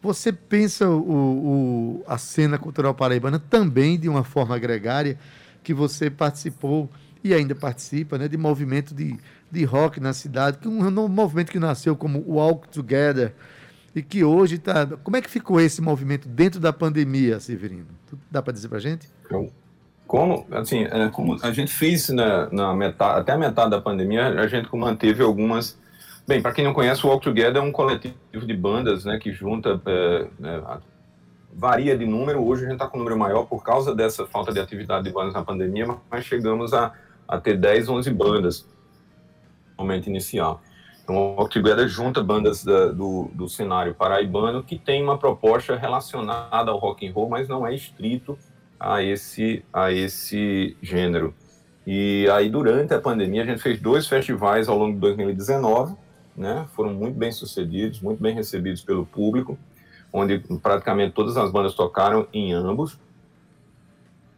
você pensa o, o, a cena cultural paraibana também de uma forma gregária, que você participou e ainda participa né, de movimento de, de rock na cidade, que um, um movimento que nasceu como Walk Together e que hoje está. Como é que ficou esse movimento dentro da pandemia, Severino? Dá para dizer para a gente? Como, assim, é, como a gente fez na, na metade, até a metade da pandemia, a gente manteve algumas Bem, para quem não conhece, o Walk Together é um coletivo de bandas né, que junta, é, é, varia de número. Hoje a gente está com um número maior por causa dessa falta de atividade de bandas na pandemia, mas chegamos a, a ter 10, 11 bandas no momento inicial. Então, o Together junta bandas da, do, do cenário paraibano que tem uma proposta relacionada ao rock and roll, mas não é estrito a esse, a esse gênero. E aí, durante a pandemia, a gente fez dois festivais ao longo de 2019, né? Foram muito bem sucedidos, muito bem recebidos pelo público, onde praticamente todas as bandas tocaram em ambos.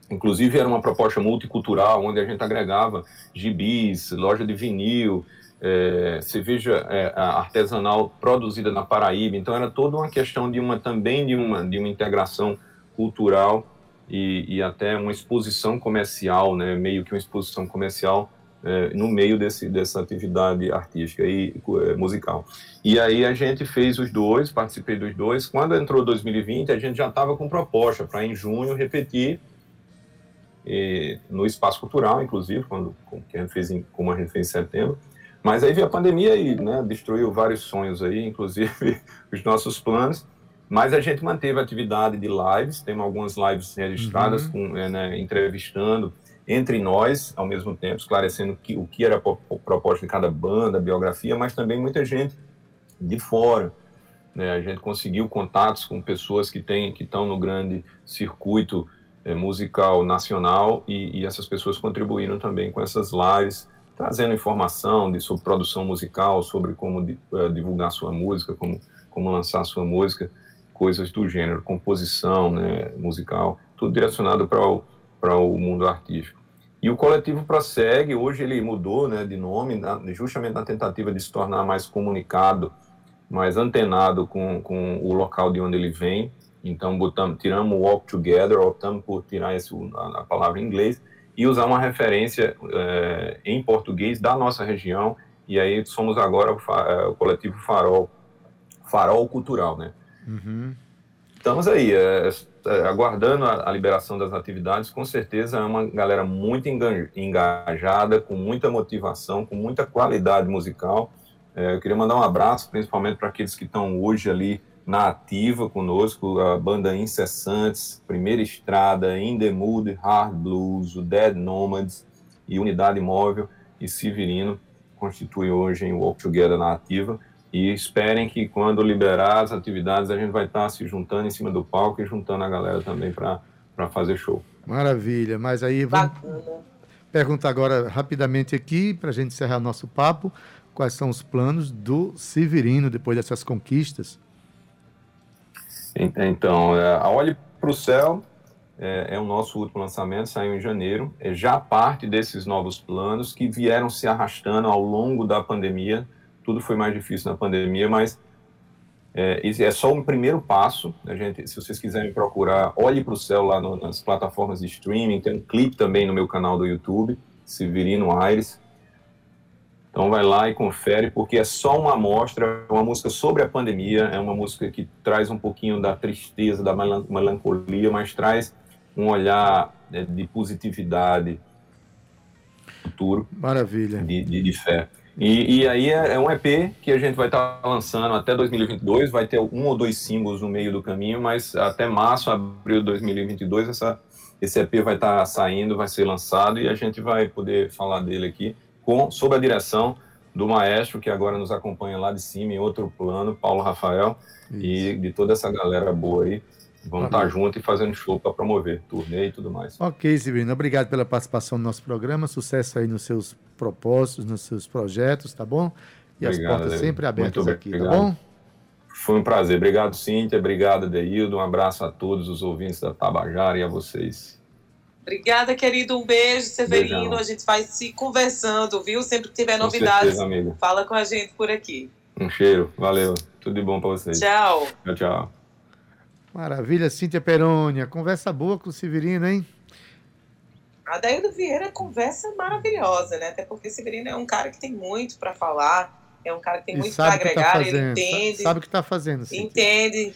Inclusive era uma proposta multicultural, onde a gente agregava gibis, loja de vinil, é, cerveja é, artesanal produzida na Paraíba. Então era toda uma questão de uma também de uma de uma integração cultural e, e até uma exposição comercial, né? Meio que uma exposição comercial é, no meio desse, dessa atividade artística e é, musical. E aí a gente fez os dois, participei dos dois. Quando entrou 2020, a gente já estava com proposta para em junho repetir e, no espaço cultural, inclusive, quando que a gente fez em, como a gente fez em setembro. Mas aí veio a pandemia e né, destruiu vários sonhos aí, inclusive os nossos planos. Mas a gente manteve a atividade de lives, temos algumas lives registradas, uhum. com, é, né, entrevistando entre nós, ao mesmo tempo, esclarecendo que, o que era a proposta de cada banda, biografia, mas também muita gente de fora. Né? A gente conseguiu contatos com pessoas que têm, que estão no grande circuito é, musical nacional e, e, essas pessoas contribuíram também com essas lives, trazendo informação de, sobre produção musical, sobre como de, uh, divulgar sua música, como, como lançar sua música, coisas do gênero, composição né, musical, tudo direcionado para o para o mundo artístico. E o coletivo prossegue, hoje ele mudou né, de nome, justamente na tentativa de se tornar mais comunicado, mais antenado com, com o local de onde ele vem. Então, botamos, tiramos o Walk Together, optamos por tirar esse, a, a palavra em inglês e usar uma referência é, em português da nossa região. E aí somos agora o, é, o coletivo Farol, Farol Cultural, né? Uhum. Estamos aí, é, aguardando a, a, liberação das atividades, com certeza é uma galera muito engajada, com muita motivação, com muita qualidade musical. É, eu queria mandar um abraço, principalmente para aqueles que estão hoje ali na ativa conosco, a banda Incessantes, Primeira Estrada, In The Mood, Hard Blues, o Dead Nomads e Unidade Móvel e Severino constituem hoje em Walk Together na ativa. E esperem que quando liberar as atividades, a gente vai estar se juntando em cima do palco e juntando a galera também para fazer show. Maravilha, mas aí vamos perguntar agora rapidamente aqui, para a gente encerrar nosso papo, quais são os planos do Severino depois dessas conquistas? Então, é, a Olhe para o Céu é, é, o nosso último lançamento, saiu em janeiro, é já parte desses novos planos que vieram se arrastando ao longo da pandemia, tudo foi mais difícil na pandemia, mas é, é só um primeiro passo. A gente, se vocês quiserem procurar, olhe para o céu lá no, nas plataformas de streaming. Tem um clipe também no meu canal do YouTube, Severino Aires. Então vai lá e confere, porque é só uma amostra, uma música sobre a pandemia, é uma música que traz um pouquinho da tristeza, da melancolia, mas traz um olhar né, de positividade, futuro. Maravilha. De, de, de fé. E, e aí é, é, um EP que a gente vai estar tá lançando até 2022, vai ter um ou dois singles no meio do caminho, mas até março, abril de 2022, essa, esse EP vai estar tá saindo, vai ser lançado e a gente vai poder falar dele aqui com, sob a direção do maestro que agora nos acompanha lá de cima em outro plano, Paulo Rafael, Isso. e de toda essa galera boa aí. Vamos estar tá junto e fazendo show para promover turnê e tudo mais. Ok, Severino. Obrigado pela participação no nosso programa. Sucesso aí nos seus propósitos, nos seus projetos, tá bom? E obrigado, as portas sempre abertas aqui, tá bom? Foi um prazer. Obrigado, Cíntia. Obrigado, Deildo. Um abraço a todos os ouvintes da Tabajara e a vocês. Obrigada, querido. Um beijo, Severino. Beijão. A gente vai se conversando, viu? Sempre que tiver novidades, certeza, fala com a gente por aqui. Um cheiro. Valeu. Tudo de bom para vocês. Tchau. Tchau, tchau. Maravilha, Cíntia Perônia. Conversa boa com o Severino, hein? A Daíldo Vieira conversa maravilhosa, né? Até porque o Severino é um cara que tem muito para falar, é um cara que tem muito para tá agregar, tá ele entende. Sabe o que está fazendo, Cíntia. Entende.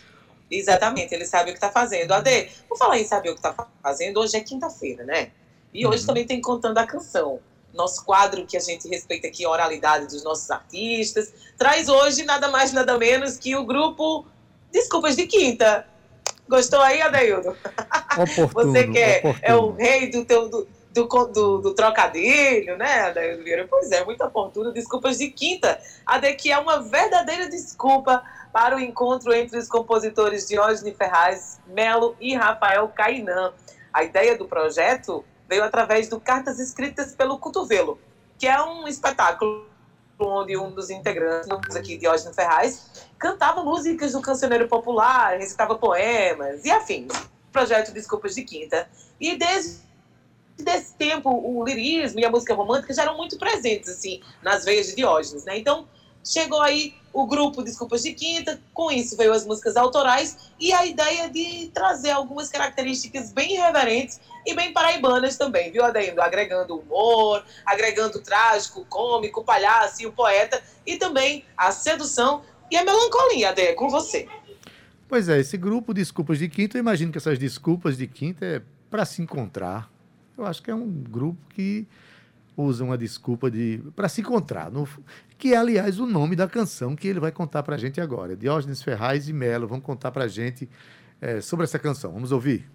Exatamente, ele sabe o que está fazendo. Ade, vou falar em saber o que está fazendo. Hoje é quinta-feira, né? E hoje uhum. também tem Contando a Canção. Nosso quadro que a gente respeita aqui, a oralidade dos nossos artistas. Traz hoje nada mais, nada menos que o grupo Desculpas de Quinta. Gostou aí, Adeildo? Oportuno, Você que é, é, o rei do teu. Do, do, do, do, trocadilho, né, Adaildo Vieira? Pois é, muito oportuno. Desculpas de quinta. A de que é uma verdadeira desculpa para o encontro entre os compositores Diógenes Ferraz, Melo e Rafael Cainã. A ideia do projeto veio através do Cartas Escritas pelo Cotovelo, que é um espetáculo onde um dos integrantes aqui, Diógenes Ferraz, cantava músicas do cancioneiro popular, recitava poemas e afins. Projeto Desculpas de Quinta. E desde esse tempo, o lirismo e a música romântica já eram muito presentes, assim, nas veias de Diógenes, né? Então, chegou aí o grupo Desculpas de Quinta, com isso veio as músicas autorais e a ideia de trazer algumas características bem irreverentes e bem paraibanas também, viu, Adendo? Agregando humor, agregando trágico, cômico, palhaço e o poeta, e também a sedução e a melancolia, Ade, com você. Pois é, esse grupo Desculpas de Quinta, eu imagino que essas desculpas de quinta é para se encontrar. Eu acho que é um grupo que usa uma desculpa de para se encontrar, no- que é, aliás, o nome da canção que ele vai contar para a gente agora. Diógenes Ferraz e Melo vão contar para a gente eh, sobre essa canção. Vamos ouvir?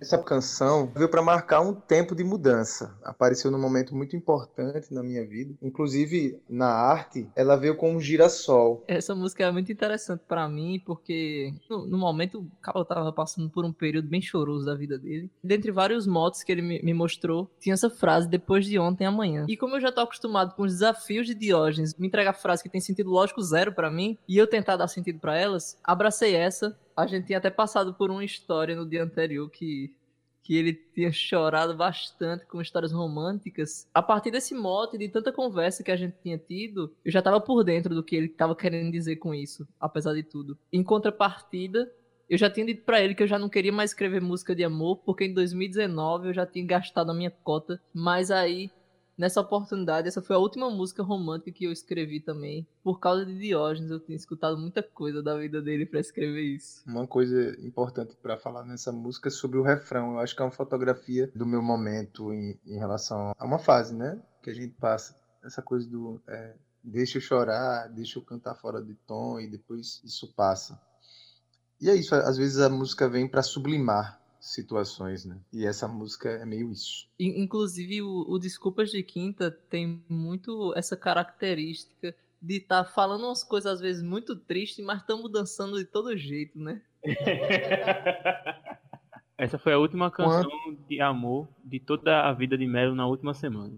Essa canção veio para marcar um tempo de mudança. Apareceu num momento muito importante na minha vida. Inclusive, na arte, ela veio com um girassol. Essa música é muito interessante pra mim, porque no, no momento o Cabo tava passando por um período bem choroso da vida dele. Dentre vários motos que ele me, me mostrou, tinha essa frase, depois de ontem, amanhã. E como eu já tô acostumado com os desafios de Diógenes, me entregar frase que tem sentido lógico zero pra mim, e eu tentar dar sentido pra elas, abracei essa. A gente tinha até passado por uma história no dia anterior que que ele tinha chorado bastante com histórias românticas. A partir desse mote de tanta conversa que a gente tinha tido, eu já estava por dentro do que ele estava querendo dizer com isso, apesar de tudo. Em contrapartida, eu já tinha dito pra ele que eu já não queria mais escrever música de amor, porque em 2019 eu já tinha gastado a minha cota, mas aí Nessa oportunidade, essa foi a última música romântica que eu escrevi também. Por causa de Diógenes, eu tinha escutado muita coisa da vida dele pra escrever isso. Uma coisa importante para falar nessa música é sobre o refrão. Eu acho que é uma fotografia do meu momento em, em relação a uma fase, né? Que a gente passa. Essa coisa do é, deixa eu chorar, deixa eu cantar fora de tom e depois isso passa. E é isso, às vezes a música vem para sublimar situações, né? E essa música é meio isso. In- Inclusive, o, o Desculpas de Quinta tem muito essa característica de estar falando umas coisas às vezes muito tristes, mas estamos dançando de todo jeito, né? Essa foi a última canção de amor de toda a vida de Melo na última semana.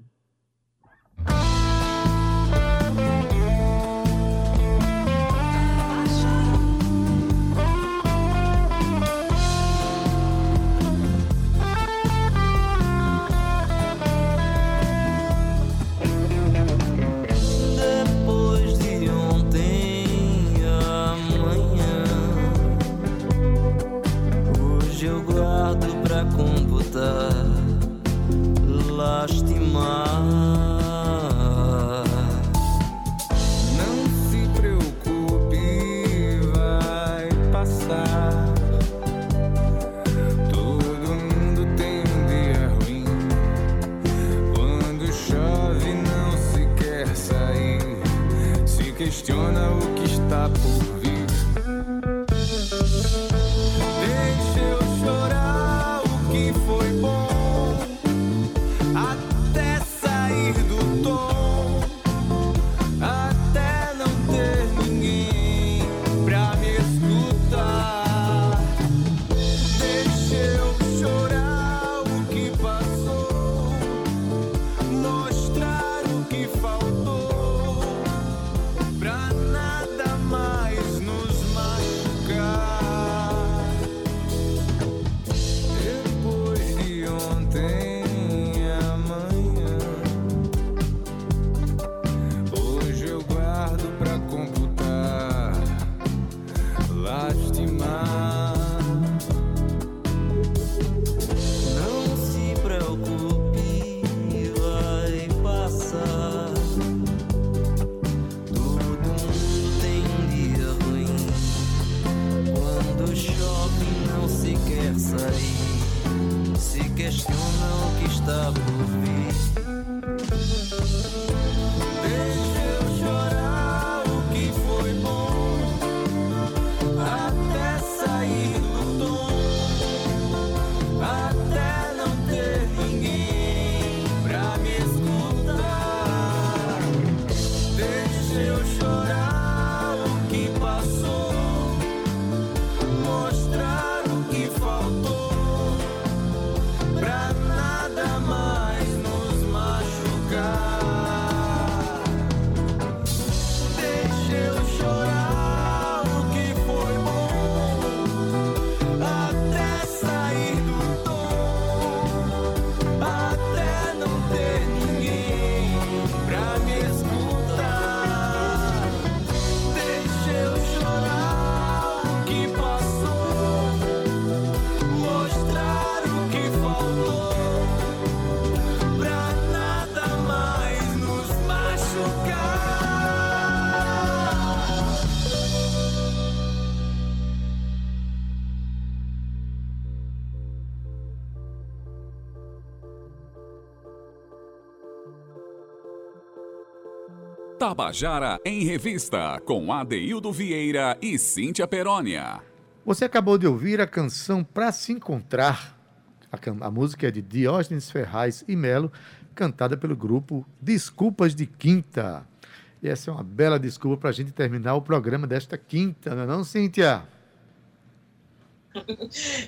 Tabajara em Revista, com Adeildo Vieira e Cíntia Perónia. Você acabou de ouvir a canção Pra Se Encontrar. A, a música é de Diógenes Ferraz e Melo, cantada pelo grupo Desculpas de Quinta. E essa é uma bela desculpa para a gente terminar o programa desta quinta, não é não, Cíntia?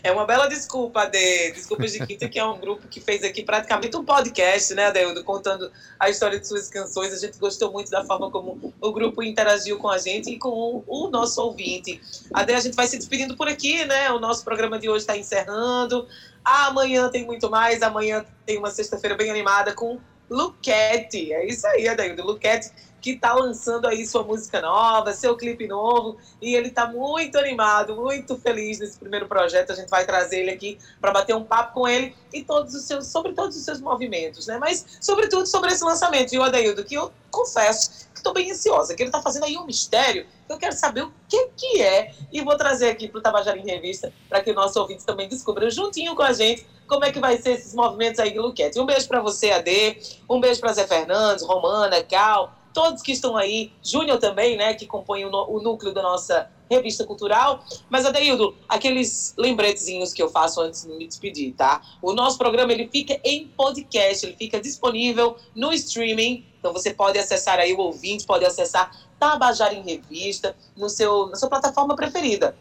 É uma bela desculpa, Ade. Desculpas de Quinta, que é um grupo que fez aqui praticamente um podcast, né, Adeildo, contando a história de suas canções. A gente gostou muito da forma como o grupo interagiu com a gente e com o, nosso ouvinte. Ade, a gente vai se despedindo por aqui, né? O nosso programa de hoje está encerrando. Amanhã tem muito mais. Amanhã tem uma sexta-feira bem animada com Luquete. É isso aí, Adeildo. Luquete que tá lançando aí sua música nova, seu clipe novo, e ele tá muito animado, muito feliz nesse primeiro projeto. A gente vai trazer ele aqui para bater um papo com ele e todos os seus, sobre todos os seus movimentos, né? Mas, sobretudo, sobre esse lançamento, viu, Adaildo? Que eu confesso que estou bem ansiosa, que ele tá fazendo aí um mistério, que eu quero saber o que que é, e vou trazer aqui pro Tabajara em Revista, para que nossos ouvintes também descubram juntinho com a gente como é que vai ser esses movimentos aí de Luquete. Um beijo para você, Ade, um beijo para Zé Fernandes, Romana, Cal, todos que estão aí, Júnior também, né, que compõe o, o núcleo da nossa revista cultural. Mas, Adeildo, aqueles lembretezinhos que eu faço antes de me despedir, tá? O nosso programa, ele fica em podcast, ele fica disponível no streaming, então você pode acessar aí, o ouvinte pode acessar Tabajara em Revista no seu, na sua plataforma preferida.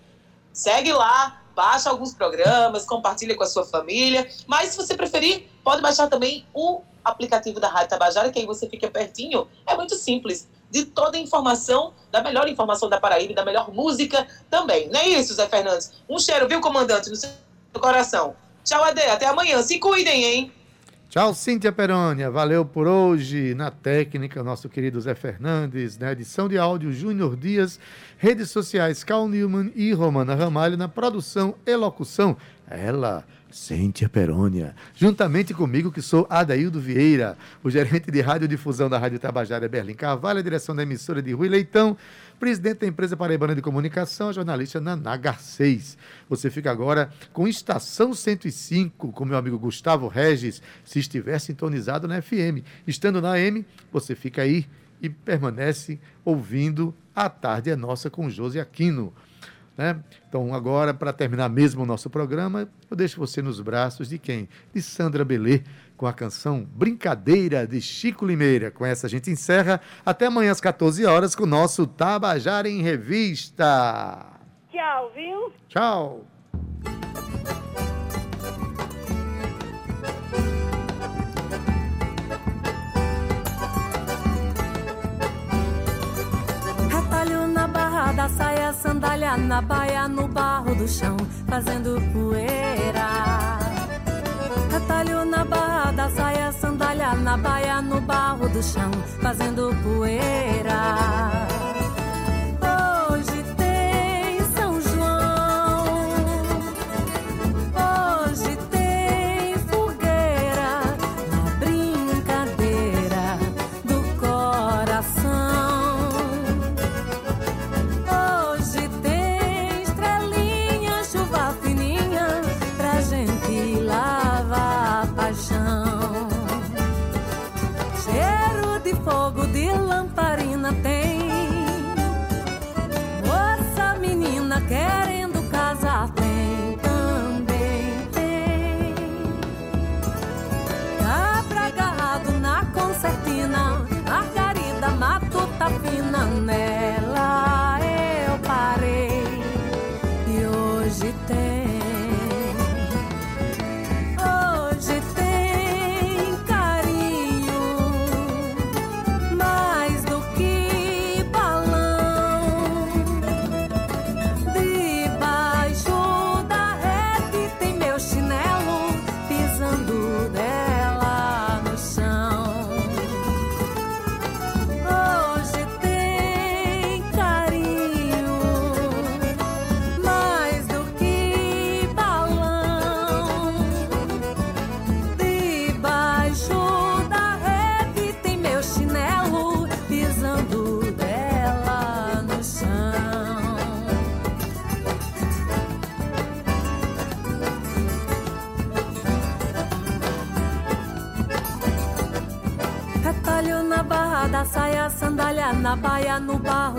Segue lá, baixa alguns programas, compartilha com a sua família. Mas se você preferir, pode baixar também o aplicativo da Rádio Tabajara, que aí você fica pertinho. É muito simples. De toda a informação, da melhor informação da Paraíba da melhor música também. Não é isso, Zé Fernandes? Um cheiro, viu, comandante, no seu coração. Tchau, Ade. Até amanhã. Se cuidem, hein? Tchau, Cíntia Perônia. Valeu por hoje. Na técnica, nosso querido Zé Fernandes. Na edição de áudio, Júnior Dias. Redes sociais, Cal Newman e Romana Ramalho. Na produção e locução, ela, Cíntia Perônia. Juntamente comigo, que sou Adaildo Vieira, o gerente de radiodifusão da Rádio Tabajara, Berlim Carvalho, a direção da emissora de Rui Leitão, presidente da empresa Paraibana de Comunicação, a jornalista Naná Garcês. Você fica agora com Estação 105, com meu amigo Gustavo Regis, se estiver sintonizado na FM. Estando na AM, você fica aí e permanece ouvindo A Tarde é Nossa com Josi Aquino. Né? Então, agora, para terminar mesmo o nosso programa, eu deixo você nos braços de quem? De Sandra Belê, com a canção Brincadeira de Chico Limeira. Com essa a gente encerra. Até amanhã às 14 horas com o nosso Tabajara em Revista. Tchau, viu? Tchau! Saia, sandália na baia, no barro do chão, fazendo poeira. Retalho na barra da saia, sandália na baia, no barro do chão, fazendo poeira.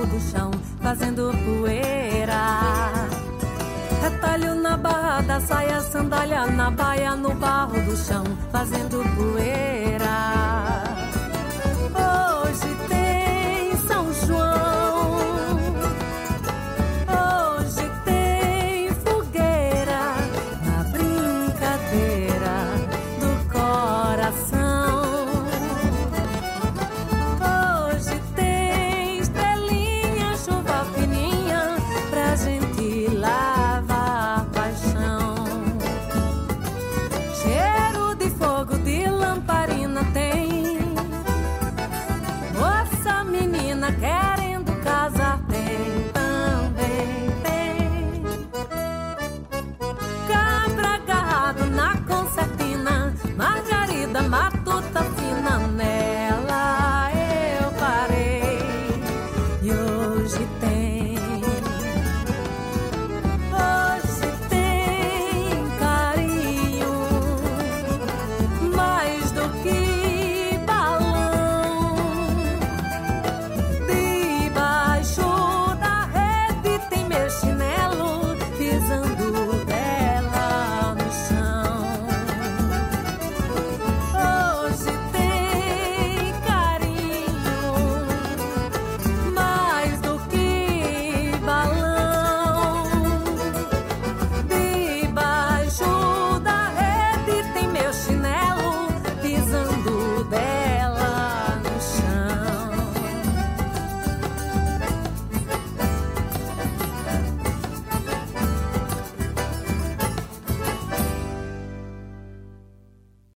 Barro do chão, fazendo poeira. Retalho na barra da saia, sandália na baia, no barro do chão, fazendo poeira.